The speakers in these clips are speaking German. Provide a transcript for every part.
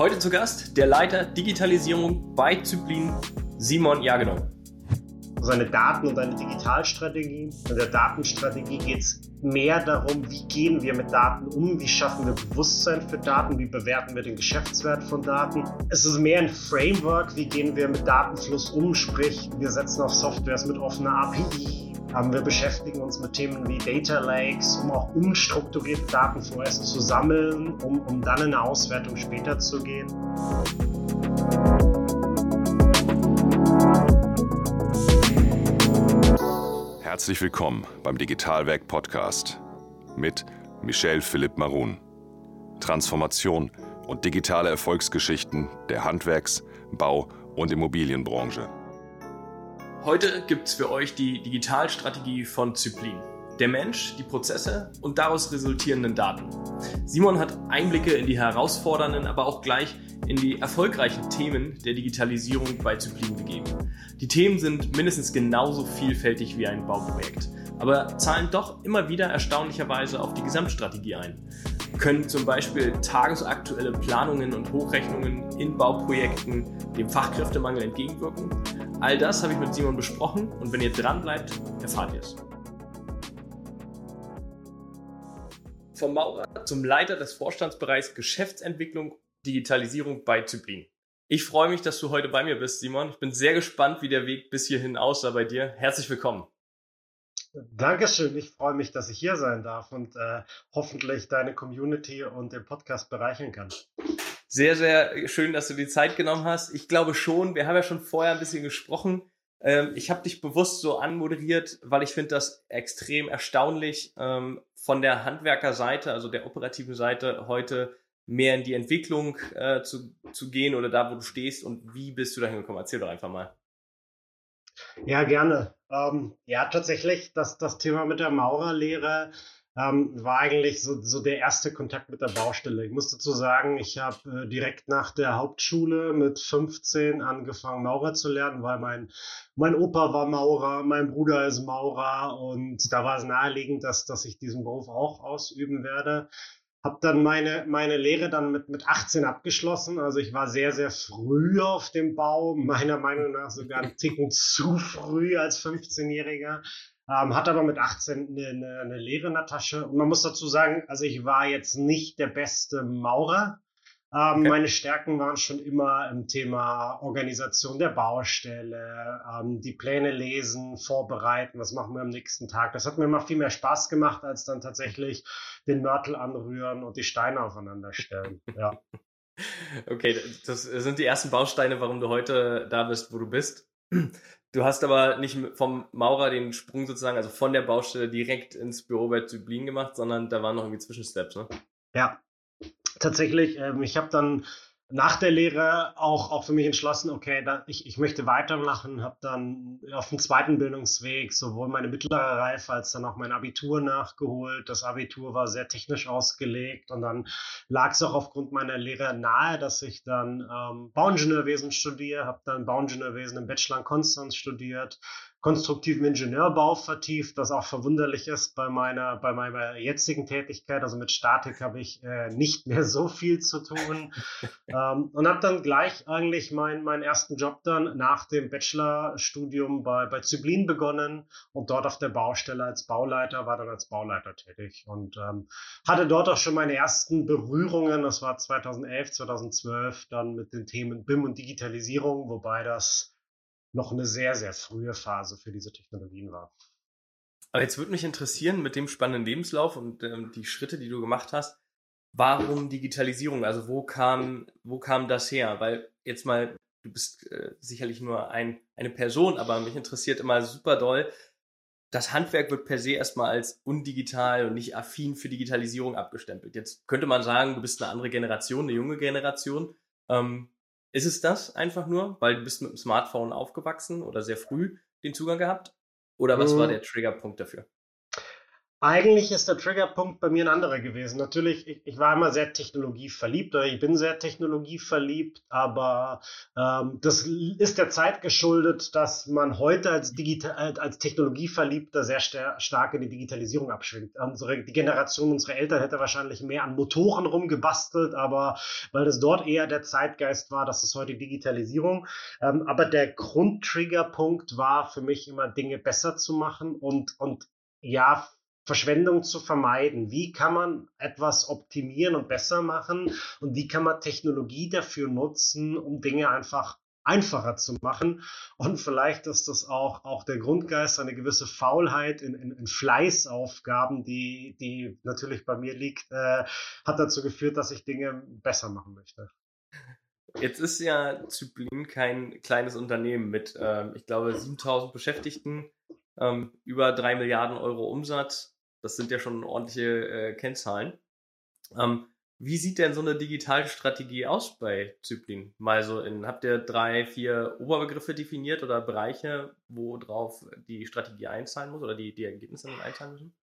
Heute zu Gast der Leiter Digitalisierung bei Zyplin, Simon Jagenau. Seine Daten und eine Digitalstrategie. In der Datenstrategie geht es mehr darum, wie gehen wir mit Daten um, wie schaffen wir Bewusstsein für Daten, wie bewerten wir den Geschäftswert von Daten. Es ist mehr ein Framework, wie gehen wir mit Datenfluss um, sprich wir setzen auf Softwares mit offener API, wir beschäftigen uns mit Themen wie Data Lakes, um auch unstrukturierte Daten vorerst zu sammeln, um, um dann in eine Auswertung später zu gehen. Herzlich willkommen beim Digitalwerk Podcast mit Michel Philipp Marun. Transformation und digitale Erfolgsgeschichten der Handwerks-, Bau- und Immobilienbranche. Heute gibt es für euch die Digitalstrategie von Zyplin. Der Mensch, die Prozesse und daraus resultierenden Daten. Simon hat Einblicke in die herausfordernden, aber auch gleich in die erfolgreichen Themen der Digitalisierung bei Zyplin gegeben. Die Themen sind mindestens genauso vielfältig wie ein Bauprojekt, aber zahlen doch immer wieder erstaunlicherweise auf die Gesamtstrategie ein. Können zum Beispiel tagesaktuelle Planungen und Hochrechnungen in Bauprojekten dem Fachkräftemangel entgegenwirken? All das habe ich mit Simon besprochen und wenn ihr dran bleibt, erfahrt ihr es. Vom Maurer zum Leiter des Vorstandsbereichs Geschäftsentwicklung Digitalisierung bei Zyplin. Ich freue mich, dass du heute bei mir bist, Simon. Ich bin sehr gespannt, wie der Weg bis hierhin aussah bei dir. Herzlich willkommen. Dankeschön. Ich freue mich, dass ich hier sein darf und äh, hoffentlich deine Community und den Podcast bereichern kann. Sehr, sehr schön, dass du die Zeit genommen hast. Ich glaube schon, wir haben ja schon vorher ein bisschen gesprochen. Ähm, ich habe dich bewusst so anmoderiert, weil ich finde das extrem erstaunlich, ähm, von der Handwerkerseite, also der operativen Seite, heute mehr in die Entwicklung äh, zu, zu gehen oder da, wo du stehst und wie bist du dahin gekommen? Erzähl doch einfach mal. Ja, gerne. Ähm, ja, tatsächlich, das, das Thema mit der Maurerlehre ähm, war eigentlich so, so der erste Kontakt mit der Baustelle. Ich muss dazu sagen, ich habe äh, direkt nach der Hauptschule mit 15 angefangen, Maurer zu lernen, weil mein, mein Opa war Maurer, mein Bruder ist Maurer und da war es naheliegend, dass, dass ich diesen Beruf auch ausüben werde. Hab dann meine, meine Lehre dann mit, mit 18 abgeschlossen. Also ich war sehr, sehr früh auf dem Bau, meiner Meinung nach sogar einen Ticken zu früh als 15-Jähriger. Ähm, hat aber mit 18 eine, eine, eine Lehre in der Tasche. Und man muss dazu sagen, also ich war jetzt nicht der beste Maurer. Ähm, okay. Meine Stärken waren schon immer im Thema Organisation der Baustelle, ähm, die Pläne lesen, vorbereiten, was machen wir am nächsten Tag. Das hat mir immer viel mehr Spaß gemacht, als dann tatsächlich den Mörtel anrühren und die Steine aufeinander stellen. Ja. Okay, das sind die ersten Bausteine, warum du heute da bist, wo du bist. Du hast aber nicht vom Maurer den Sprung sozusagen, also von der Baustelle direkt ins Büro bei Zyblin gemacht, sondern da waren noch irgendwie Zwischensteps, ne? Ja, tatsächlich. Ähm, ich habe dann nach der Lehre auch, auch für mich entschlossen, okay, da, ich, ich möchte weitermachen, habe dann auf dem zweiten Bildungsweg sowohl meine mittlere Reife als dann auch mein Abitur nachgeholt. Das Abitur war sehr technisch ausgelegt und dann lag es auch aufgrund meiner Lehre nahe, dass ich dann ähm, Bauingenieurwesen studiere, habe dann Bauingenieurwesen im Bachelor in Konstanz studiert, konstruktiven Ingenieurbau vertieft, was auch verwunderlich ist bei meiner, bei meiner jetzigen Tätigkeit. Also mit Statik habe ich äh, nicht mehr so viel zu tun. ähm, und habe dann gleich eigentlich mein, meinen ersten Job dann nach dem Bachelorstudium bei, bei Zyblin begonnen und dort auf der Baustelle als Bauleiter, war dann als Bauleiter tätig und ähm, hatte dort auch schon meine ersten Berührungen, das war 2011, 2012, dann mit den Themen BIM und Digitalisierung, wobei das noch eine sehr, sehr frühe Phase für diese Technologien war. Aber jetzt würde mich interessieren, mit dem spannenden Lebenslauf und ähm, die Schritte, die du gemacht hast, warum Digitalisierung? Also wo kam, wo kam das her? Weil jetzt mal, du bist äh, sicherlich nur ein, eine Person, aber mich interessiert immer super doll, das Handwerk wird per se erstmal als undigital und nicht affin für Digitalisierung abgestempelt. Jetzt könnte man sagen, du bist eine andere Generation, eine junge Generation. Ähm, ist es das einfach nur, weil du bist mit dem Smartphone aufgewachsen oder sehr früh den Zugang gehabt? Oder was war hm. der Triggerpunkt dafür? Eigentlich ist der Triggerpunkt bei mir ein anderer gewesen. Natürlich, ich, ich war immer sehr technologieverliebt oder ich bin sehr technologieverliebt, aber ähm, das ist der Zeit geschuldet, dass man heute als, Digital, als Technologieverliebter sehr stark in die Digitalisierung abschwingt. Unsere, die Generation unserer Eltern hätte wahrscheinlich mehr an Motoren rumgebastelt, aber weil das dort eher der Zeitgeist war, das ist heute Digitalisierung. Ähm, aber der Grundtriggerpunkt war für mich immer Dinge besser zu machen und, und ja, Verschwendung zu vermeiden. Wie kann man etwas optimieren und besser machen? Und wie kann man Technologie dafür nutzen, um Dinge einfach einfacher zu machen. Und vielleicht ist das auch, auch der Grundgeist, eine gewisse Faulheit in, in, in Fleißaufgaben, die, die natürlich bei mir liegt, äh, hat dazu geführt, dass ich Dinge besser machen möchte. Jetzt ist ja Zyplin kein kleines Unternehmen mit, ähm, ich glaube, 7000 Beschäftigten, ähm, über 3 Milliarden Euro Umsatz. Das sind ja schon ordentliche äh, Kennzahlen. Ähm, wie sieht denn so eine digitale Strategie aus bei Zyplin? Mal so in, habt ihr drei, vier Oberbegriffe definiert oder Bereiche, worauf die Strategie einzahlen muss oder die, die Ergebnisse einzahlen müssen?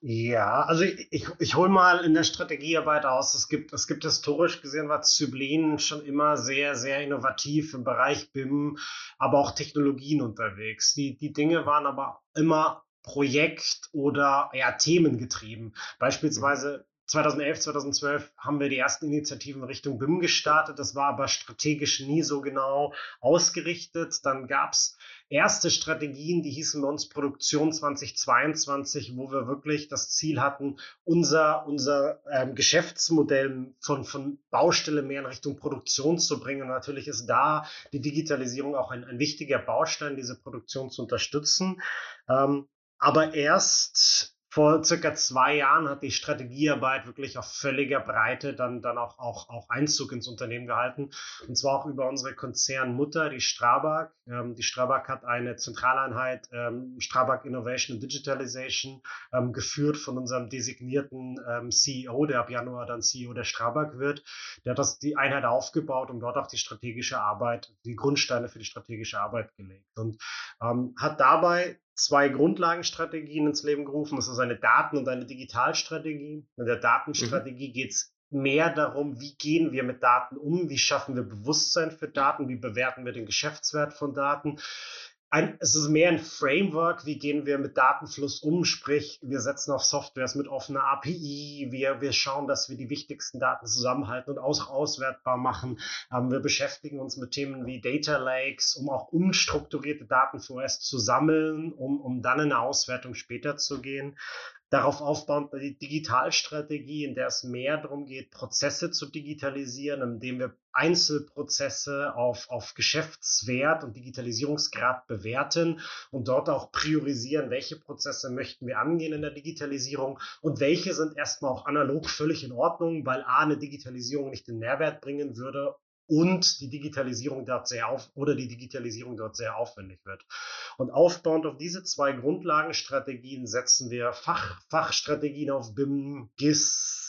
Ja, also ich, ich, ich hole mal in der Strategiearbeit aus. Es gibt, es gibt historisch gesehen, war Zyblin schon immer sehr, sehr innovativ im Bereich BIM, aber auch Technologien unterwegs. Die, die Dinge waren aber immer Projekt- oder ja, themengetrieben. Beispielsweise 2011, 2012 haben wir die ersten Initiativen Richtung BIM gestartet. Das war aber strategisch nie so genau ausgerichtet. Dann gab es erste Strategien, die hießen bei uns Produktion 2022, wo wir wirklich das Ziel hatten, unser, unser ähm, Geschäftsmodell von, von Baustelle mehr in Richtung Produktion zu bringen. Und natürlich ist da die Digitalisierung auch ein, ein wichtiger Baustein, diese Produktion zu unterstützen. Ähm, aber erst vor circa zwei Jahren hat die Strategiearbeit wirklich auf völliger Breite dann, dann auch, auch, auch Einzug ins Unternehmen gehalten. Und zwar auch über unsere Konzernmutter, die Strabag. Ähm, die Strabag hat eine Zentraleinheit, ähm, Strabag Innovation and Digitalization, ähm, geführt von unserem designierten ähm, CEO, der ab Januar dann CEO der Strabag wird. Der hat das, die Einheit aufgebaut und dort auch die strategische Arbeit, die Grundsteine für die strategische Arbeit gelegt. Und ähm, hat dabei zwei Grundlagenstrategien ins Leben gerufen. Das ist eine Daten- und eine Digitalstrategie. In der Datenstrategie mhm. geht es mehr darum, wie gehen wir mit Daten um, wie schaffen wir Bewusstsein für Daten, wie bewerten wir den Geschäftswert von Daten ein, es ist mehr ein Framework, wie gehen wir mit Datenfluss um, sprich, wir setzen auf Softwares mit offener API, wir, wir schauen, dass wir die wichtigsten Daten zusammenhalten und auch auswertbar machen. Ähm, wir beschäftigen uns mit Themen wie Data Lakes, um auch unstrukturierte Daten vorerst zu sammeln, um, um dann in eine Auswertung später zu gehen. Darauf aufbauend die Digitalstrategie, in der es mehr darum geht, Prozesse zu digitalisieren, indem wir Einzelprozesse auf, auf Geschäftswert und Digitalisierungsgrad bewerten und dort auch priorisieren, welche Prozesse möchten wir angehen in der Digitalisierung und welche sind erstmal auch analog völlig in Ordnung, weil A, eine Digitalisierung nicht den Mehrwert bringen würde und die Digitalisierung dort sehr auf oder die Digitalisierung dort sehr aufwendig wird. Und aufbauend auf diese zwei Grundlagenstrategien setzen wir Fach, Fachstrategien auf BIM, GIS,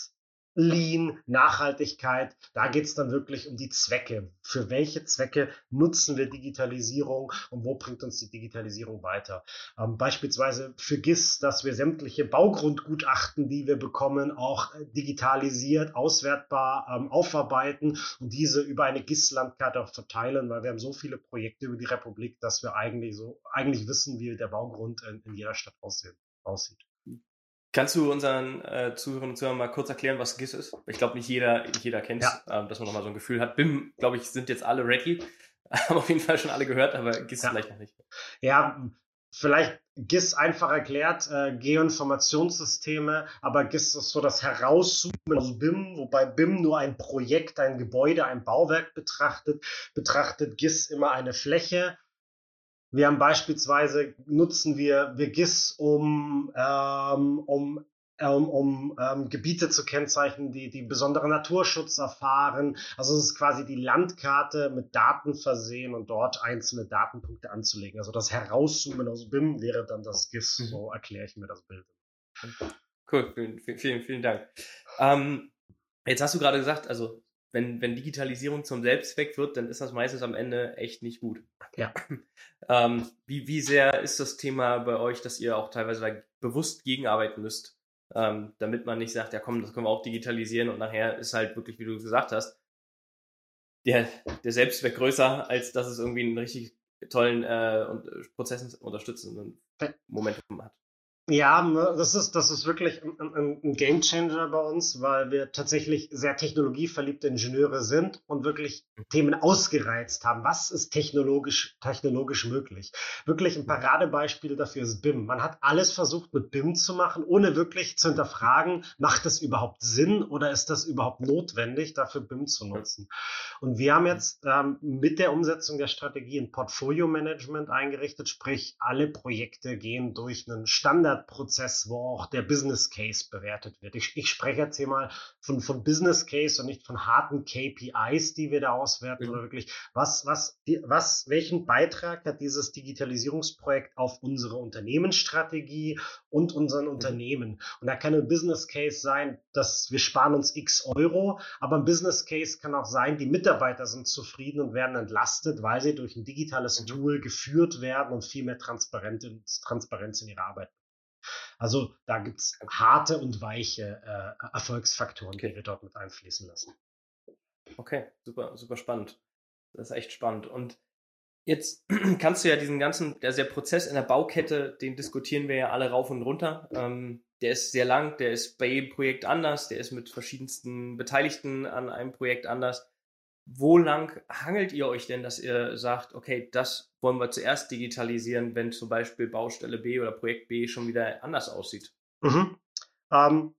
Lean, Nachhaltigkeit, da geht es dann wirklich um die Zwecke. Für welche Zwecke nutzen wir Digitalisierung und wo bringt uns die Digitalisierung weiter? Ähm, beispielsweise für GIS, dass wir sämtliche Baugrundgutachten, die wir bekommen, auch äh, digitalisiert, auswertbar ähm, aufarbeiten und diese über eine GIS-Landkarte auch verteilen, weil wir haben so viele Projekte über die Republik, dass wir eigentlich so eigentlich wissen, wie der Baugrund in, in jeder Stadt aussehen, aussieht. Kannst du unseren äh, Zuhörern und Zuhörern mal kurz erklären, was GIS ist? Ich glaube, nicht jeder, nicht jeder kennt es, ja. ähm, dass man nochmal so ein Gefühl hat. BIM, glaube ich, sind jetzt alle ready. Haben auf jeden Fall schon alle gehört, aber GIS ja. vielleicht noch nicht. Ja, vielleicht GIS einfach erklärt, äh, Geoinformationssysteme, aber GIS ist so das Herauszoomen aus BIM, wobei BIM nur ein Projekt, ein Gebäude, ein Bauwerk betrachtet, betrachtet GIS immer eine Fläche wir haben beispielsweise, nutzen wir, wir GIS, um, ähm, um um, um ähm, Gebiete zu kennzeichnen, die, die besonderen Naturschutz erfahren. Also es ist quasi die Landkarte mit Daten versehen und dort einzelne Datenpunkte anzulegen. Also das Herauszoomen aus BIM wäre dann das GIS. Mhm. So erkläre ich mir das Bild. Cool, vielen, vielen, vielen Dank. Ähm, jetzt hast du gerade gesagt, also wenn, wenn Digitalisierung zum Selbstzweck wird, dann ist das meistens am Ende echt nicht gut. Ja. ähm, wie, wie sehr ist das Thema bei euch, dass ihr auch teilweise bewusst gegenarbeiten müsst, ähm, damit man nicht sagt, ja komm, das können wir auch digitalisieren und nachher ist halt wirklich, wie du gesagt hast, der, der Selbstzweck größer, als dass es irgendwie einen richtig tollen äh, und äh, Prozessen unterstützenden Moment hat. Ja, ne, das ist, das ist wirklich ein, ein, ein Game Changer bei uns, weil wir tatsächlich sehr technologieverliebte Ingenieure sind und wirklich. Themen ausgereizt haben. Was ist technologisch, technologisch möglich? Wirklich ein Paradebeispiel dafür ist BIM. Man hat alles versucht mit BIM zu machen, ohne wirklich zu hinterfragen, macht das überhaupt Sinn oder ist das überhaupt notwendig, dafür BIM zu nutzen? Und wir haben jetzt ähm, mit der Umsetzung der Strategie ein Portfolio Management eingerichtet, sprich alle Projekte gehen durch einen Standard Standardprozess, wo auch der Business Case bewertet wird. Ich, ich spreche jetzt hier mal von, von Business Case und nicht von harten KPIs, die wir da auswerten, mhm. oder wirklich, was, was, die, was, welchen Beitrag hat dieses Digitalisierungsprojekt auf unsere Unternehmensstrategie und unseren mhm. Unternehmen? Und da kann ein Business Case sein, dass wir sparen uns x Euro, aber ein Business Case kann auch sein, die Mitarbeiter sind zufrieden und werden entlastet, weil sie durch ein digitales mhm. Tool geführt werden und viel mehr Transparenz, Transparenz in ihrer Arbeit also da gibt es harte und weiche äh, Erfolgsfaktoren, okay. die wir dort mit einfließen lassen. Okay, super, super spannend. Das ist echt spannend. Und jetzt kannst du ja diesen ganzen, der, der Prozess in der Baukette, den diskutieren wir ja alle rauf und runter. Ähm, der ist sehr lang, der ist bei jedem Projekt anders, der ist mit verschiedensten Beteiligten an einem Projekt anders wo lang hangelt ihr euch denn, dass ihr sagt, okay, das wollen wir zuerst digitalisieren, wenn zum Beispiel Baustelle B oder Projekt B schon wieder anders aussieht? Mhm. Ähm,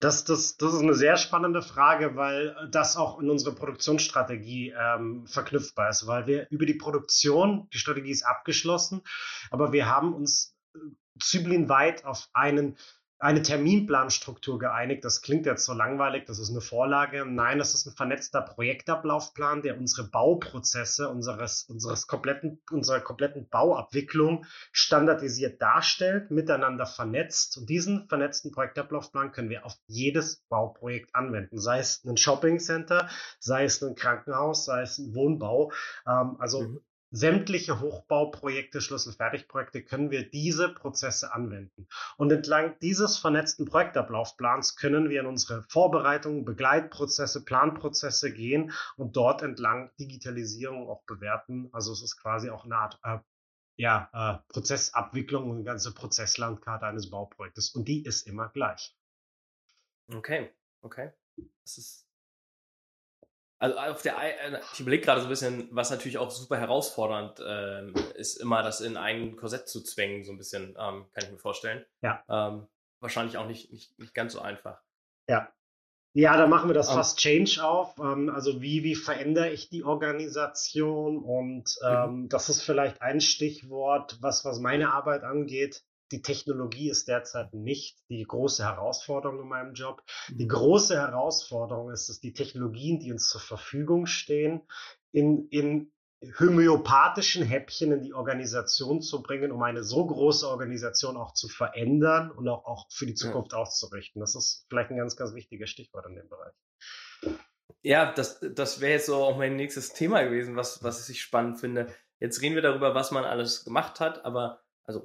das, das, das ist eine sehr spannende Frage, weil das auch in unsere Produktionsstrategie ähm, verknüpfbar ist, weil wir über die Produktion, die Strategie ist abgeschlossen, aber wir haben uns äh, züblinweit auf einen eine Terminplanstruktur geeinigt. Das klingt jetzt so langweilig, das ist eine Vorlage. Nein, das ist ein vernetzter Projektablaufplan, der unsere Bauprozesse unseres, unseres kompletten, unserer kompletten Bauabwicklung standardisiert darstellt, miteinander vernetzt. Und diesen vernetzten Projektablaufplan können wir auf jedes Bauprojekt anwenden, sei es ein Shoppingcenter, sei es ein Krankenhaus, sei es ein Wohnbau. Ähm, also mhm sämtliche Hochbauprojekte, Schlüsselfertigprojekte können wir diese Prozesse anwenden. Und entlang dieses vernetzten Projektablaufplans können wir in unsere Vorbereitungen, Begleitprozesse, Planprozesse gehen und dort entlang Digitalisierung auch bewerten. Also es ist quasi auch eine Art äh, ja, äh, Prozessabwicklung und eine ganze Prozesslandkarte eines Bauprojektes. Und die ist immer gleich. Okay, okay. Das ist also auf der, äh, ich überlege gerade so ein bisschen, was natürlich auch super herausfordernd ähm, ist, immer das in ein Korsett zu zwängen, so ein bisschen, ähm, kann ich mir vorstellen. Ja. Ähm, wahrscheinlich auch nicht, nicht, nicht ganz so einfach. Ja. Ja, da machen wir das um, Fast Change auf. Ähm, also wie, wie verändere ich die Organisation? Und mhm. ähm, das ist vielleicht ein Stichwort, was, was meine Arbeit angeht die Technologie ist derzeit nicht die große Herausforderung in meinem Job. Die mhm. große Herausforderung ist es, die Technologien, die uns zur Verfügung stehen, in, in homöopathischen Häppchen in die Organisation zu bringen, um eine so große Organisation auch zu verändern und auch, auch für die Zukunft ja. auszurichten. Das ist vielleicht ein ganz, ganz wichtiges Stichwort in dem Bereich. Ja, das, das wäre jetzt so auch mein nächstes Thema gewesen, was, was ich spannend finde. Jetzt reden wir darüber, was man alles gemacht hat, aber also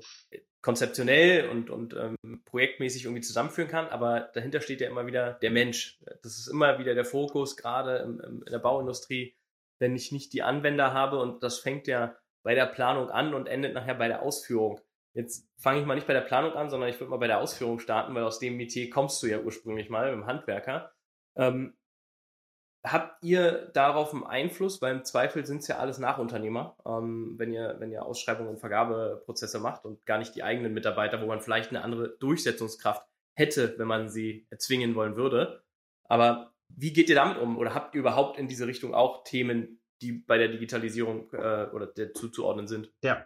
konzeptionell und, und ähm, projektmäßig irgendwie zusammenführen kann, aber dahinter steht ja immer wieder der Mensch. Das ist immer wieder der Fokus, gerade im, im, in der Bauindustrie, wenn ich nicht die Anwender habe und das fängt ja bei der Planung an und endet nachher bei der Ausführung. Jetzt fange ich mal nicht bei der Planung an, sondern ich würde mal bei der Ausführung starten, weil aus dem Metier kommst du ja ursprünglich mal, im Handwerker. Ähm, Habt ihr darauf einen Einfluss? Weil im Zweifel sind es ja alles Nachunternehmer, ähm, wenn ihr, wenn ihr Ausschreibungen und Vergabeprozesse macht und gar nicht die eigenen Mitarbeiter, wo man vielleicht eine andere Durchsetzungskraft hätte, wenn man sie erzwingen wollen würde. Aber wie geht ihr damit um? Oder habt ihr überhaupt in diese Richtung auch Themen, die bei der Digitalisierung äh, oder der zuzuordnen sind? Ja.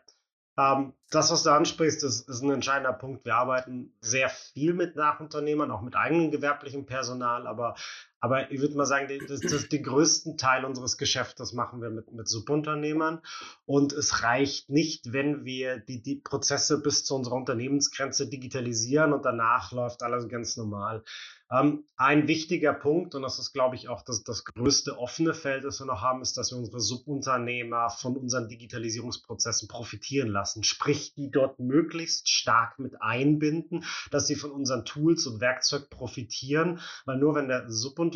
Ähm, das, was du ansprichst, ist, ist ein entscheidender Punkt. Wir arbeiten sehr viel mit Nachunternehmern, auch mit eigenem gewerblichem Personal, aber Aber ich würde mal sagen, das, das, den größten Teil unseres Geschäftes machen wir mit, mit Subunternehmern. Und es reicht nicht, wenn wir die, die Prozesse bis zu unserer Unternehmensgrenze digitalisieren und danach läuft alles ganz normal. Ähm, ein wichtiger Punkt, und das ist, glaube ich, auch das, das größte offene Feld, das wir noch haben, ist, dass wir unsere Subunternehmer von unseren Digitalisierungsprozessen profitieren lassen. Sprich, die dort möglichst stark mit einbinden, dass sie von unseren Tools und Werkzeug profitieren, weil nur wenn der Subunternehmer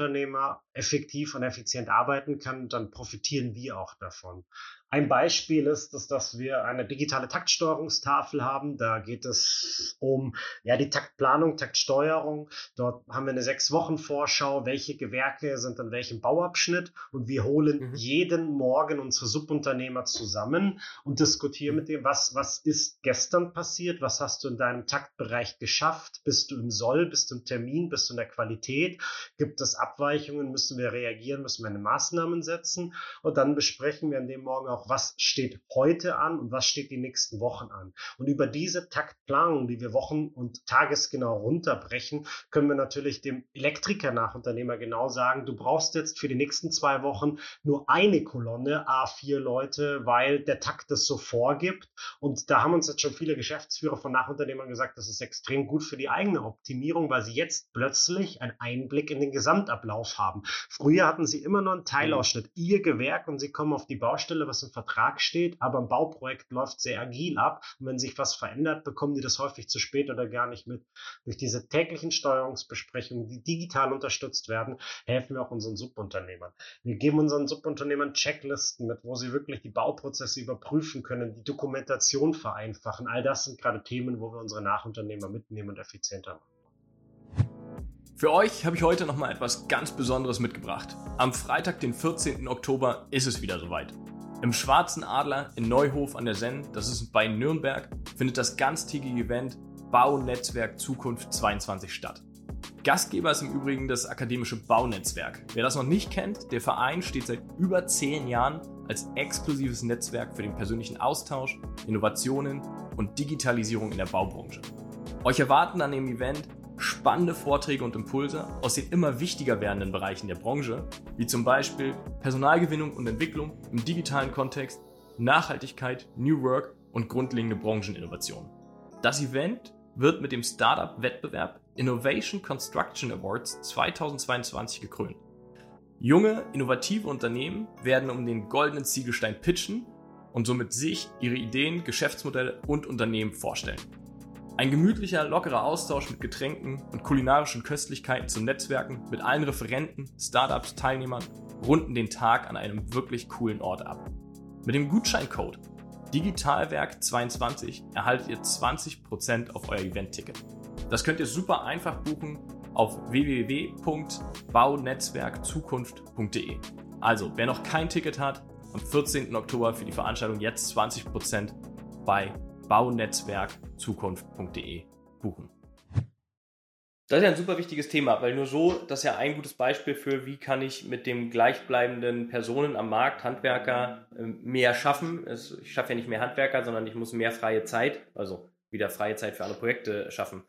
effektiv und effizient arbeiten kann, dann profitieren wir auch davon. Ein Beispiel ist, dass, dass wir eine digitale Taktsteuerungstafel haben. Da geht es um ja, die Taktplanung, Taktsteuerung. Dort haben wir eine sechs Wochen Vorschau, welche Gewerke sind an welchem Bauabschnitt? Und wir holen mhm. jeden Morgen unsere Subunternehmer zusammen und diskutieren mit dem, was, was ist gestern passiert, was hast du in deinem Taktbereich geschafft, bist du im Soll, bist du im Termin, bist du in der Qualität, gibt es Abweichungen, müssen wir reagieren, müssen wir eine Maßnahmen setzen? Und dann besprechen wir an dem Morgen auch, was steht heute an und was steht die nächsten Wochen an. Und über diese Taktplanung, die wir wochen- und tagesgenau runterbrechen, können wir natürlich dem Elektriker Nachunternehmer genau sagen, du brauchst jetzt für die nächsten zwei Wochen nur eine Kolonne A4 Leute, weil der Takt es so vorgibt. Und da haben uns jetzt schon viele Geschäftsführer von Nachunternehmern gesagt, das ist extrem gut für die eigene Optimierung, weil sie jetzt plötzlich einen Einblick in den Gesamtablauf haben. Früher hatten sie immer nur einen Teilausschnitt, ihr Gewerk und sie kommen auf die Baustelle, was im Vertrag steht, aber ein Bauprojekt läuft sehr agil ab. Und wenn sich was verändert, bekommen die das häufig zu spät oder gar nicht mit. Durch diese täglichen Steuerungsbesprechungen, die digital unterstützt werden, helfen wir auch unseren Subunternehmern. Wir geben unseren Subunternehmern Checklisten mit, wo sie wirklich die Bauprozesse überprüfen können, die Dokumentation vereinfachen. All das sind gerade Themen, wo wir unsere Nachunternehmer mitnehmen und effizienter machen. Für euch habe ich heute nochmal etwas ganz Besonderes mitgebracht. Am Freitag, den 14. Oktober, ist es wieder soweit. Im Schwarzen Adler in Neuhof an der Senn, das ist bei Nürnberg, findet das ganztägige Event Baunetzwerk Zukunft 22 statt. Gastgeber ist im Übrigen das akademische Baunetzwerk. Wer das noch nicht kennt, der Verein steht seit über zehn Jahren als exklusives Netzwerk für den persönlichen Austausch, Innovationen und Digitalisierung in der Baubranche. Euch erwarten an dem Event spannende Vorträge und Impulse aus den immer wichtiger werdenden Bereichen der Branche, wie zum Beispiel Personalgewinnung und Entwicklung im digitalen Kontext, Nachhaltigkeit, New Work und grundlegende Brancheninnovationen. Das Event wird mit dem Startup-Wettbewerb Innovation Construction Awards 2022 gekrönt. Junge, innovative Unternehmen werden um den goldenen Ziegelstein pitchen und somit sich, ihre Ideen, Geschäftsmodelle und Unternehmen vorstellen. Ein gemütlicher, lockerer Austausch mit Getränken und kulinarischen Köstlichkeiten zum Netzwerken mit allen Referenten, Startups, Teilnehmern runden den Tag an einem wirklich coolen Ort ab. Mit dem Gutscheincode Digitalwerk22 erhaltet ihr 20% auf euer Event-Ticket. Das könnt ihr super einfach buchen auf www.baunetzwerkzukunft.de. Also, wer noch kein Ticket hat, am 14. Oktober für die Veranstaltung jetzt 20% bei baunetzwerkzukunft.de buchen. Das ist ja ein super wichtiges Thema, weil nur so, das ist ja ein gutes Beispiel für, wie kann ich mit dem gleichbleibenden Personen am Markt, Handwerker, ähm, mehr schaffen. Ich schaffe ja nicht mehr Handwerker, sondern ich muss mehr freie Zeit, also wieder freie Zeit für alle Projekte schaffen.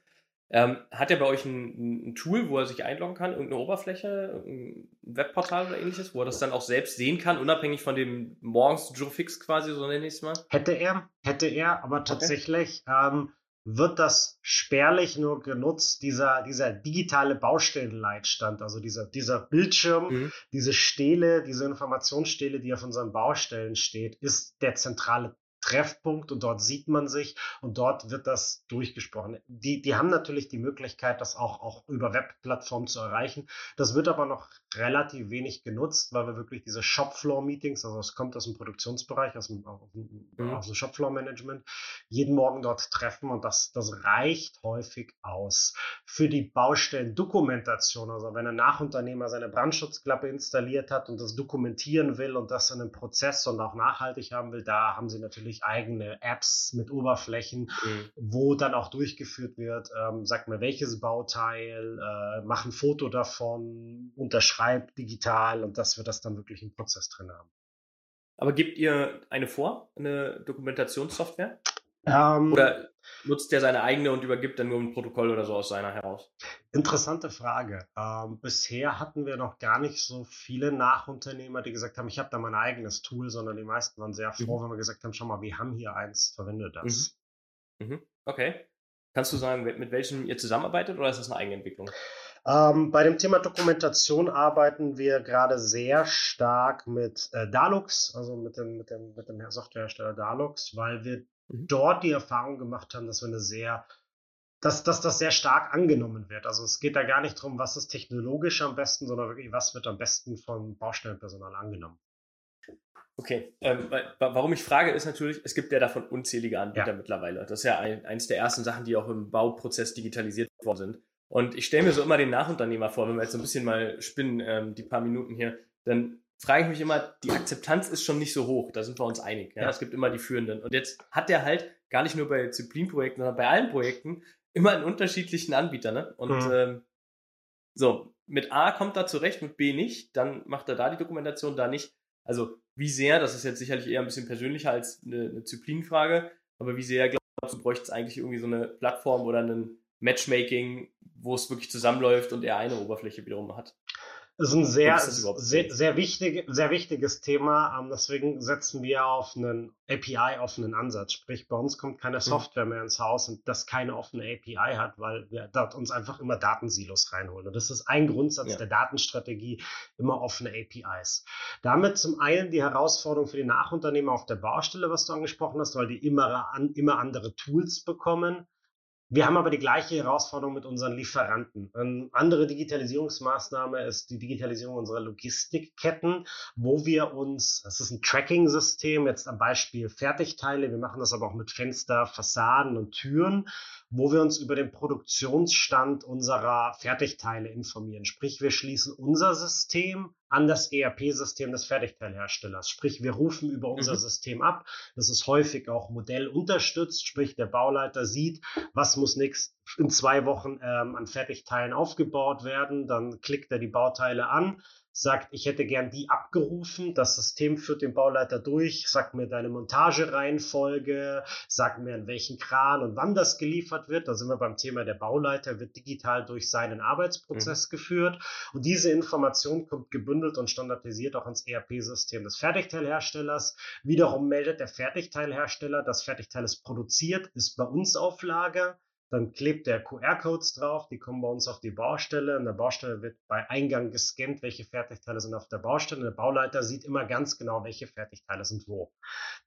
Ähm, hat er bei euch ein, ein, Tool, wo er sich einloggen kann, irgendeine Oberfläche, ein Webportal oder ähnliches, wo er das dann auch selbst sehen kann, unabhängig von dem morgens Fix quasi, so nenne ich es mal? Hätte er, hätte er, aber tatsächlich okay. ähm, wird das spärlich nur genutzt, dieser, dieser digitale Baustellenleitstand, also dieser, dieser Bildschirm, mhm. diese Stele, diese Informationsstele, die auf unseren Baustellen steht, ist der zentrale Treffpunkt und dort sieht man sich und dort wird das durchgesprochen. Die, die haben natürlich die Möglichkeit, das auch, auch über Webplattformen zu erreichen. Das wird aber noch relativ wenig genutzt, weil wir wirklich diese Shopfloor-Meetings, also es kommt aus dem Produktionsbereich, aus dem, mhm. aus dem Shopfloor-Management, jeden Morgen dort treffen und das, das reicht häufig aus. Für die Baustellendokumentation, also wenn ein Nachunternehmer seine Brandschutzklappe installiert hat und das dokumentieren will und das in einem Prozess und auch nachhaltig haben will, da haben sie natürlich eigene Apps mit Oberflächen, mhm. wo dann auch durchgeführt wird, ähm, sagt mir welches Bauteil, äh, mach ein Foto davon, unterschreiben schreibt digital und dass wir das dann wirklich im Prozess drin haben. Aber gibt ihr eine vor, eine Dokumentationssoftware? Ähm, oder nutzt der seine eigene und übergibt dann nur ein Protokoll oder so aus seiner heraus? Interessante Frage. Ähm, bisher hatten wir noch gar nicht so viele Nachunternehmer, die gesagt haben, ich habe da mein eigenes Tool, sondern die meisten waren sehr froh, mhm. wenn wir gesagt haben, schau mal, wir haben hier eins, verwende das. Mhm. Mhm. Okay. Kannst du sagen, mit welchem ihr zusammenarbeitet oder ist das eine Eigenentwicklung? Ähm, bei dem Thema Dokumentation arbeiten wir gerade sehr stark mit äh, Dalux, also mit dem, mit dem, mit dem Softwarehersteller Dalux, weil wir mhm. dort die Erfahrung gemacht haben, dass wir eine sehr dass, dass das sehr stark angenommen wird. Also es geht da gar nicht darum, was ist technologisch am besten, sondern wirklich, was wird am besten vom Baustellenpersonal angenommen. Okay, ähm, warum ich frage, ist natürlich, es gibt ja davon unzählige Anbieter ja. mittlerweile. Das ist ja ein, eins der ersten Sachen, die auch im Bauprozess digitalisiert worden sind. Und ich stelle mir so immer den Nachunternehmer vor, wenn wir jetzt so ein bisschen mal spinnen, ähm, die paar Minuten hier, dann frage ich mich immer, die Akzeptanz ist schon nicht so hoch, da sind wir uns einig. Ja? ja. Es gibt immer die Führenden. Und jetzt hat der halt gar nicht nur bei Disziplinprojekten, sondern bei allen Projekten immer einen unterschiedlichen Anbieter. Ne? Und mhm. ähm, so, mit A kommt er zurecht, mit B nicht, dann macht er da die Dokumentation, da nicht. Also wie sehr, das ist jetzt sicherlich eher ein bisschen persönlicher als eine, eine Disziplinfrage, aber wie sehr, glaubst du, bräuchte es eigentlich irgendwie so eine Plattform oder einen Matchmaking, wo es wirklich zusammenläuft und er eine Oberfläche wiederum hat? ist ein sehr, sehr, sehr, wichtig, sehr wichtiges Thema. Ähm, deswegen setzen wir auf einen API-offenen Ansatz. Sprich, bei uns kommt keine mhm. Software mehr ins Haus und das keine offene API hat, weil wir dort uns einfach immer Datensilos reinholen. Und das ist ein Grundsatz ja. der Datenstrategie, immer offene APIs. Damit zum einen die Herausforderung für die Nachunternehmer auf der Baustelle, was du angesprochen hast, weil die immer, immer andere Tools bekommen wir haben aber die gleiche Herausforderung mit unseren Lieferanten. Eine andere Digitalisierungsmaßnahme ist die Digitalisierung unserer Logistikketten, wo wir uns, das ist ein Tracking-System, jetzt am Beispiel Fertigteile, wir machen das aber auch mit Fenster, Fassaden und Türen, wo wir uns über den Produktionsstand unserer Fertigteile informieren. Sprich, wir schließen unser System an das ERP-System des Fertigteilherstellers. Sprich, wir rufen über unser mhm. System ab. Das ist häufig auch modellunterstützt. Sprich, der Bauleiter sieht, was muss nächst in zwei Wochen ähm, an Fertigteilen aufgebaut werden. Dann klickt er die Bauteile an, sagt, ich hätte gern die abgerufen. Das System führt den Bauleiter durch, sagt mir deine Montagereihenfolge, sagt mir an welchen Kran und wann das geliefert wird. Da sind wir beim Thema der Bauleiter, wird digital durch seinen Arbeitsprozess mhm. geführt. Und diese Information kommt gebündelt und standardisiert auch ins ERP-System des Fertigteilherstellers. Wiederum meldet der Fertigteilhersteller, das Fertigteil ist produziert, ist bei uns auf Lager. Dann klebt der QR-Codes drauf, die kommen bei uns auf die Baustelle. In der Baustelle wird bei Eingang gescannt, welche Fertigteile sind auf der Baustelle. Der Bauleiter sieht immer ganz genau, welche Fertigteile sind wo.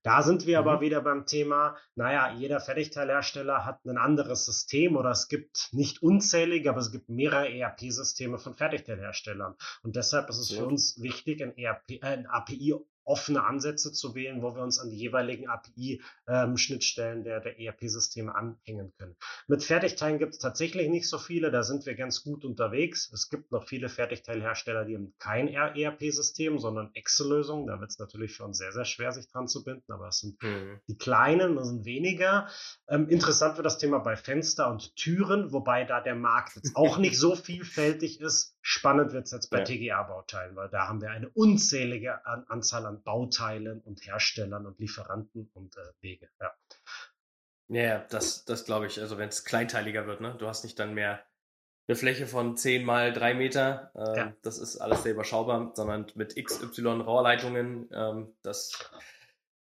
Da sind wir mhm. aber wieder beim Thema, naja, jeder Fertigteilhersteller hat ein anderes System oder es gibt nicht unzählige, aber es gibt mehrere ERP-Systeme von Fertigteilherstellern. Und deshalb ist es für uns wichtig, ein, ERP, ein API offene Ansätze zu wählen, wo wir uns an die jeweiligen API-Schnittstellen ähm, der, der ERP-Systeme anhängen können. Mit Fertigteilen gibt es tatsächlich nicht so viele, da sind wir ganz gut unterwegs. Es gibt noch viele Fertigteilhersteller, die haben kein ERP-System, sondern Excel-Lösungen. Da wird es natürlich für uns sehr, sehr schwer, sich dran zu binden, aber es sind mhm. die kleinen, das sind weniger. Ähm, interessant wird das Thema bei Fenster und Türen, wobei da der Markt jetzt auch nicht so vielfältig ist. Spannend wird es jetzt bei ja. TGA-Bauteilen, weil da haben wir eine unzählige an Anzahl an Bauteilen und Herstellern und Lieferanten und äh, Wege. Ja. Ja, das, das glaube ich. Also wenn es kleinteiliger wird, ne? Du hast nicht dann mehr eine Fläche von 10 mal 3 Meter. Ähm, ja. Das ist alles sehr überschaubar, sondern mit XY Rohrleitungen. Ähm, das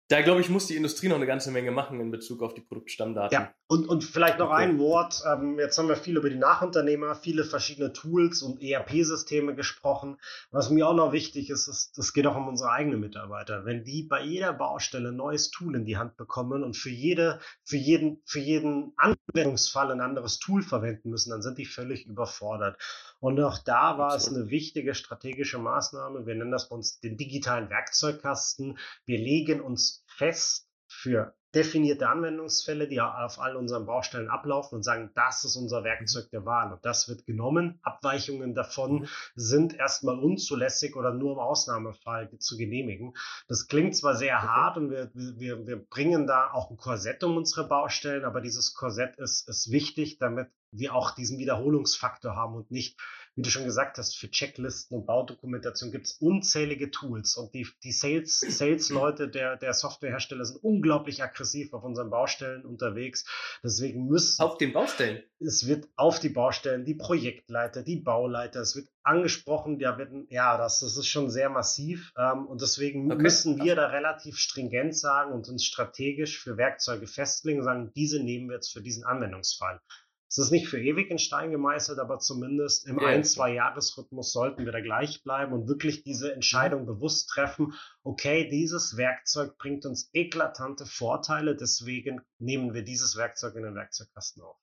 da glaube ich, muss die Industrie noch eine ganze Menge machen in Bezug auf die Produktstammdaten. Ja, und, und vielleicht noch okay. ein Wort. Ähm, jetzt haben wir viel über die Nachunternehmer, viele verschiedene Tools und ERP-Systeme gesprochen. Was mir auch noch wichtig ist, ist, es geht auch um unsere eigenen Mitarbeiter. Wenn die bei jeder Baustelle ein neues Tool in die Hand bekommen und für jede, für jeden, für jeden Anwendungsfall ein anderes Tool verwenden müssen, dann sind die völlig überfordert. Und auch da war es eine wichtige strategische Maßnahme. Wir nennen das bei uns den digitalen Werkzeugkasten. Wir legen uns fest für definierte Anwendungsfälle, die auf all unseren Baustellen ablaufen und sagen, das ist unser Werkzeug der Wahl und das wird genommen. Abweichungen davon mhm. sind erstmal unzulässig oder nur im Ausnahmefall zu genehmigen. Das klingt zwar sehr okay. hart und wir, wir, wir bringen da auch ein Korsett um unsere Baustellen, aber dieses Korsett ist, ist wichtig, damit wir auch diesen Wiederholungsfaktor haben und nicht wie du schon gesagt hast, für Checklisten und Baudokumentation gibt es unzählige Tools und die, die Sales, Sales-Leute der, der Softwarehersteller sind unglaublich aggressiv auf unseren Baustellen unterwegs. Deswegen müssen. Auf den Baustellen? Es wird auf die Baustellen, die Projektleiter, die Bauleiter, es wird angesprochen, ja, werden, ja das, das ist schon sehr massiv ähm, und deswegen okay. müssen wir da relativ stringent sagen und uns strategisch für Werkzeuge festlegen, sagen, diese nehmen wir jetzt für diesen Anwendungsfall. Es ist nicht für ewig in Stein gemeißelt, aber zumindest im ja. ein-, zwei Jahresrhythmus sollten wir da gleich bleiben und wirklich diese Entscheidung bewusst treffen. Okay, dieses Werkzeug bringt uns eklatante Vorteile, deswegen nehmen wir dieses Werkzeug in den Werkzeugkasten auf.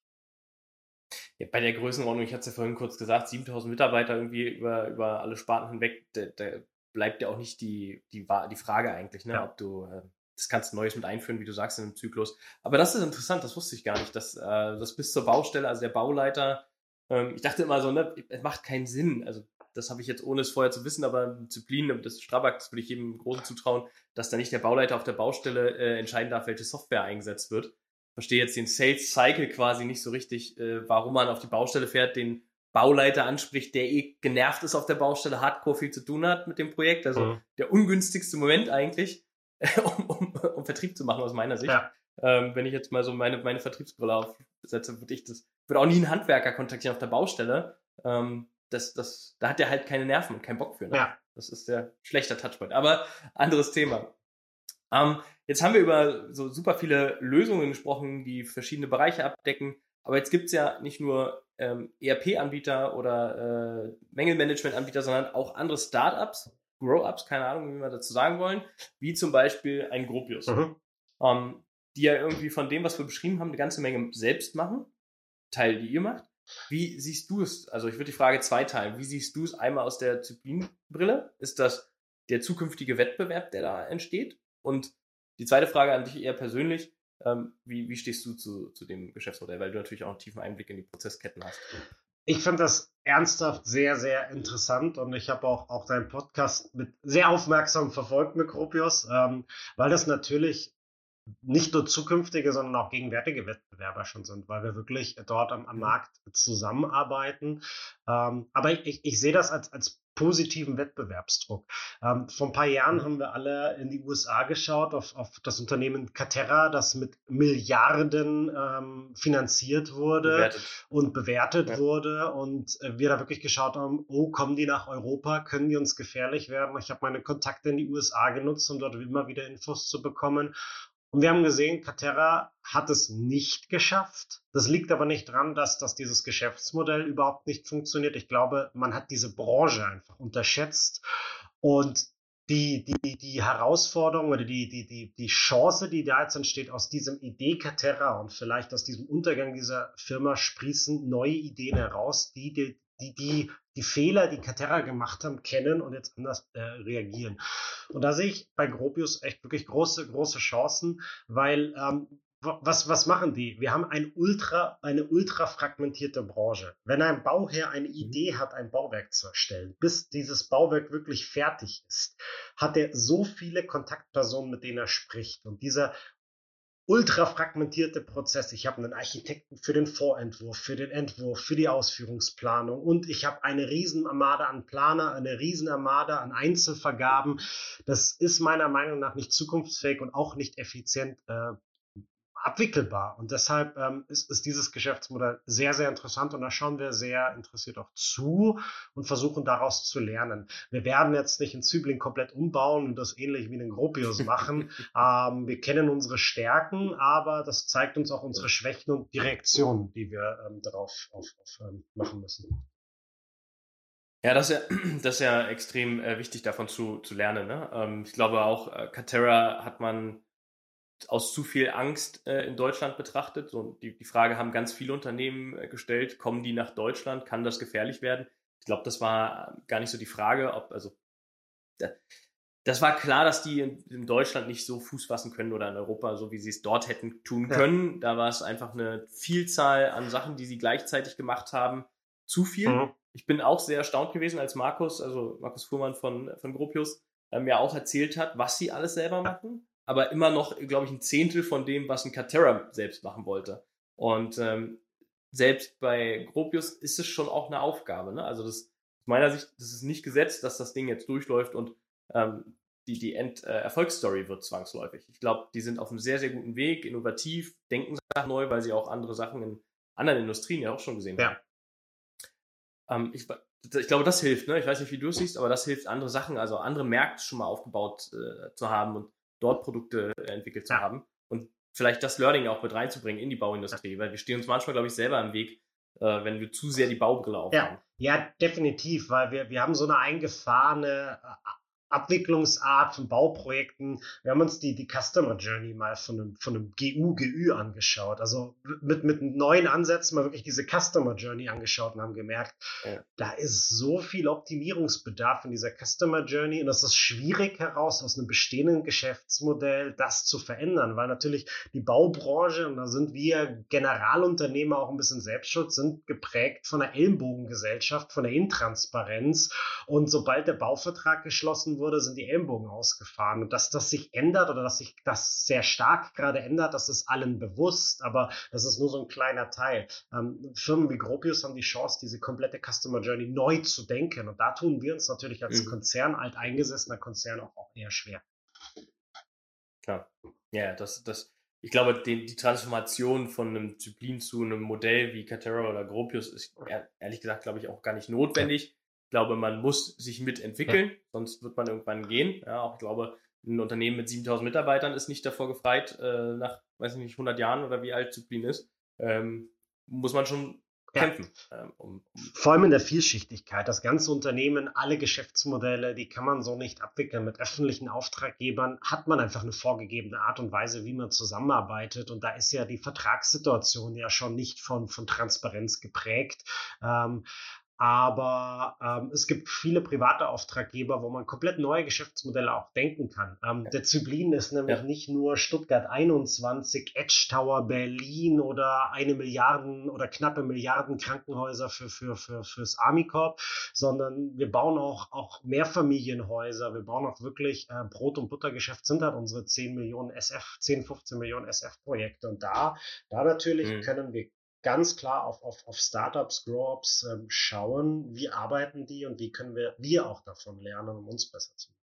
Ja, bei der Größenordnung, ich hatte es ja vorhin kurz gesagt, 7000 Mitarbeiter irgendwie über, über alle Sparten hinweg, da, da bleibt ja auch nicht die, die, die Frage eigentlich, ne, ja. ob du äh, das kannst du Neues mit einführen, wie du sagst, in einem Zyklus. Aber das ist interessant, das wusste ich gar nicht, dass äh, das bis zur Baustelle, also der Bauleiter, ähm, ich dachte immer so, ne, es macht keinen Sinn. Also das habe ich jetzt ohne es vorher zu wissen, aber Disziplin, das Strabag, das würde ich jedem Großen zutrauen, dass da nicht der Bauleiter auf der Baustelle äh, entscheiden darf, welche Software eingesetzt wird. Verstehe jetzt den Sales Cycle quasi nicht so richtig, äh, warum man auf die Baustelle fährt, den Bauleiter anspricht, der eh genervt ist auf der Baustelle, hardcore viel zu tun hat mit dem Projekt. Also mhm. der ungünstigste Moment eigentlich. um, um, um Vertrieb zu machen aus meiner Sicht. Ja. Ähm, wenn ich jetzt mal so meine, meine Vertriebsbrille aufsetze, würde ich das, würde auch nie einen Handwerker kontaktieren auf der Baustelle. Ähm, das, das, da hat der halt keine Nerven und keinen Bock für. Ne? Ja. Das ist der schlechter Touchpoint. Aber anderes Thema. Ähm, jetzt haben wir über so super viele Lösungen gesprochen, die verschiedene Bereiche abdecken. Aber jetzt gibt's ja nicht nur ähm, ERP-Anbieter oder äh, Mängelmanagement-Anbieter, sondern auch andere Startups, Grow-Ups, keine Ahnung, wie wir dazu sagen wollen, wie zum Beispiel ein Gropius, mhm. ähm, die ja irgendwie von dem, was wir beschrieben haben, eine ganze Menge selbst machen, Teil, die ihr macht. Wie siehst du es? Also ich würde die Frage zweiteilen. Wie siehst du es einmal aus der Disziplinbrille? Ist das der zukünftige Wettbewerb, der da entsteht? Und die zweite Frage an dich eher persönlich. Ähm, wie, wie stehst du zu, zu dem Geschäftsmodell? Weil du natürlich auch einen tiefen Einblick in die Prozessketten hast. Ich finde das ernsthaft sehr, sehr interessant und ich habe auch, auch deinen Podcast mit sehr aufmerksam verfolgt, Mikropios, ähm, weil das natürlich nicht nur zukünftige, sondern auch gegenwärtige Wettbewerber schon sind, weil wir wirklich dort am, am. Markt zusammenarbeiten. Ähm, aber ich, ich, sehe das als, als positiven Wettbewerbsdruck. Ähm, vor ein paar Jahren haben wir alle in die USA geschaut, auf, auf das Unternehmen Caterra, das mit Milliarden ähm, finanziert wurde bewertet. und bewertet ja. wurde. Und äh, wir da wirklich geschaut haben, oh, kommen die nach Europa, können die uns gefährlich werden? Ich habe meine Kontakte in die USA genutzt, um dort immer wieder Infos zu bekommen. Und wir haben gesehen, Caterra hat es nicht geschafft. Das liegt aber nicht dran, dass, dass dieses Geschäftsmodell überhaupt nicht funktioniert. Ich glaube, man hat diese Branche einfach unterschätzt. Und die, die, die Herausforderung oder die, die, die, die Chance, die da jetzt entsteht aus diesem Idee Caterra und vielleicht aus diesem Untergang dieser Firma sprießen neue Ideen heraus, die, die, die, die die Fehler, die Caterra gemacht haben, kennen und jetzt anders äh, reagieren. Und da sehe ich bei Gropius echt wirklich große, große Chancen, weil ähm, was, was machen die? Wir haben ein ultra, eine ultra fragmentierte Branche. Wenn ein Bauherr eine mhm. Idee hat, ein Bauwerk zu erstellen, bis dieses Bauwerk wirklich fertig ist, hat er so viele Kontaktpersonen, mit denen er spricht. Und dieser ultra fragmentierte Prozess. Ich habe einen Architekten für den Vorentwurf, für den Entwurf, für die Ausführungsplanung und ich habe eine Riesenarmada an Planer, eine Riesenarmada an Einzelvergaben. Das ist meiner Meinung nach nicht zukunftsfähig und auch nicht effizient äh, abwickelbar. Und deshalb ähm, ist, ist dieses Geschäftsmodell sehr, sehr interessant und da schauen wir sehr interessiert auch zu und versuchen daraus zu lernen. Wir werden jetzt nicht in Zübling komplett umbauen und das ähnlich wie in den Gropius machen. ähm, wir kennen unsere Stärken, aber das zeigt uns auch unsere Schwächen und die Reaktionen, die wir ähm, darauf auf, auf, ähm, machen müssen. Ja, das ist ja, das ist ja extrem äh, wichtig davon zu, zu lernen. Ne? Ähm, ich glaube auch, äh, hat man aus zu viel Angst äh, in Deutschland betrachtet. So, die, die Frage haben ganz viele Unternehmen äh, gestellt, kommen die nach Deutschland, kann das gefährlich werden? Ich glaube, das war gar nicht so die Frage, ob, also, da, das war klar, dass die in, in, Deutschland nicht so Fuß fassen können oder in Europa, so wie sie es dort hätten tun können. Ja. Da war es einfach eine Vielzahl an Sachen, die sie gleichzeitig gemacht haben, zu viel. Mhm. Ich bin auch sehr erstaunt gewesen, als Markus, also Markus Fuhrmann von, von Gropius, äh, mir auch erzählt hat, was sie alles selber machen aber immer noch, glaube ich, ein Zehntel von dem, was ein Katerra selbst machen wollte. Und ähm, selbst bei Gropius ist es schon auch eine Aufgabe. Ne? Also das, aus meiner Sicht, das ist nicht gesetzt, dass das Ding jetzt durchläuft und ähm, die, die End-Erfolgsstory äh, wird zwangsläufig. Ich glaube, die sind auf einem sehr, sehr guten Weg, innovativ, denken Sachen neu, weil sie auch andere Sachen in anderen Industrien ja auch schon gesehen ja. haben. Ähm, ich, ich, glaube, das hilft. Ne? Ich weiß nicht, wie du es siehst, aber das hilft, andere Sachen, also andere Märkte schon mal aufgebaut äh, zu haben und dort Produkte äh, entwickelt zu ja. haben. Und vielleicht das Learning auch mit reinzubringen in die Bauindustrie, weil wir stehen uns manchmal, glaube ich, selber im Weg, äh, wenn wir zu sehr die Baubrille aufhaben. Ja, ja, definitiv, weil wir, wir haben so eine eingefahrene äh, Abwicklungsart von Bauprojekten. Wir haben uns die, die Customer Journey mal von einem, von einem GU, GÜ angeschaut. Also mit, mit neuen Ansätzen mal wirklich diese Customer Journey angeschaut und haben gemerkt, ja. da ist so viel Optimierungsbedarf in dieser Customer Journey und es ist schwierig heraus aus einem bestehenden Geschäftsmodell das zu verändern, weil natürlich die Baubranche, und da sind wir Generalunternehmer auch ein bisschen Selbstschutz, sind geprägt von der Ellenbogengesellschaft, von der Intransparenz und sobald der Bauvertrag geschlossen wurde, sind die Ellenbogen ausgefahren. Und dass das sich ändert oder dass sich das sehr stark gerade ändert, das ist allen bewusst, aber das ist nur so ein kleiner Teil. Ähm, Firmen wie Gropius haben die Chance, diese komplette Customer Journey neu zu denken. Und da tun wir uns natürlich als mhm. Konzern, alteingesessener Konzern auch, auch eher schwer. Klar. Ja, das, das, ich glaube, die, die Transformation von einem Zyklin zu einem Modell wie Catera oder Gropius ist ehrlich gesagt, glaube ich, auch gar nicht notwendig. Ich glaube, man muss sich mitentwickeln, ja. sonst wird man irgendwann gehen. Ja, auch ich glaube, ein Unternehmen mit 7000 Mitarbeitern ist nicht davor gefreit, äh, nach, weiß ich nicht, 100 Jahren oder wie alt Zyklin ist. Ähm, muss man schon kämpfen. Ja. Ähm, um, um Vor allem in der Vielschichtigkeit. Das ganze Unternehmen, alle Geschäftsmodelle, die kann man so nicht abwickeln. Mit öffentlichen Auftraggebern hat man einfach eine vorgegebene Art und Weise, wie man zusammenarbeitet. Und da ist ja die Vertragssituation ja schon nicht von, von Transparenz geprägt. Ähm, aber ähm, es gibt viele private Auftraggeber, wo man komplett neue Geschäftsmodelle auch denken kann. Ähm, ja. Der Zyblin ist nämlich ja. nicht nur Stuttgart 21, Edge Tower Berlin oder eine Milliarden oder knappe Milliarden Krankenhäuser für, für, für, fürs Army Corp, sondern wir bauen auch, auch Mehrfamilienhäuser. Wir bauen auch wirklich äh, Brot- und Buttergeschäft sind halt unsere 10 Millionen SF, 10, 15 Millionen SF-Projekte. Und da, da natürlich mhm. können wir ganz klar auf, auf, auf Startups, Grow-Ups ähm, schauen, wie arbeiten die und wie können wir, wir auch davon lernen, um uns besser zu machen.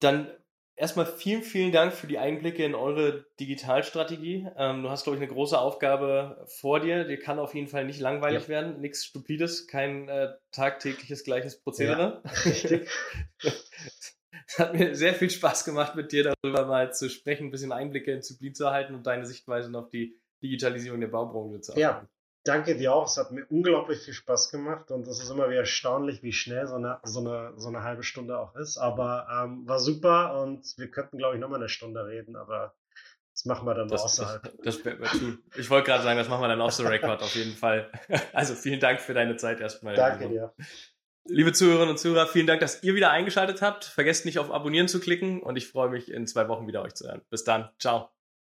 Dann erstmal vielen, vielen Dank für die Einblicke in eure Digitalstrategie. Ähm, du hast, glaube ich, eine große Aufgabe vor dir. Dir kann auf jeden Fall nicht langweilig ja. werden. Nichts Stupides, kein äh, tagtägliches gleiches Prozedere. Ja, richtig. Es hat mir sehr viel Spaß gemacht, mit dir darüber mal zu sprechen, ein bisschen Einblicke in Zyklin zu erhalten und deine Sichtweisen auf die Digitalisierung der Baubranche zu haben. Ja, danke dir auch. Es hat mir unglaublich viel Spaß gemacht und es ist immer wieder erstaunlich, wie schnell so eine, so eine, so eine halbe Stunde auch ist. Aber ähm, war super und wir könnten, glaube ich, nochmal eine Stunde reden, aber das machen wir dann das, außerhalb. Das, das, ich wollte gerade sagen, das machen wir dann off the record auf jeden Fall. Also vielen Dank für deine Zeit erstmal. Danke dir. Liebe Zuhörerinnen und Zuhörer, vielen Dank, dass ihr wieder eingeschaltet habt. Vergesst nicht auf Abonnieren zu klicken und ich freue mich in zwei Wochen wieder euch zu hören. Bis dann. Ciao.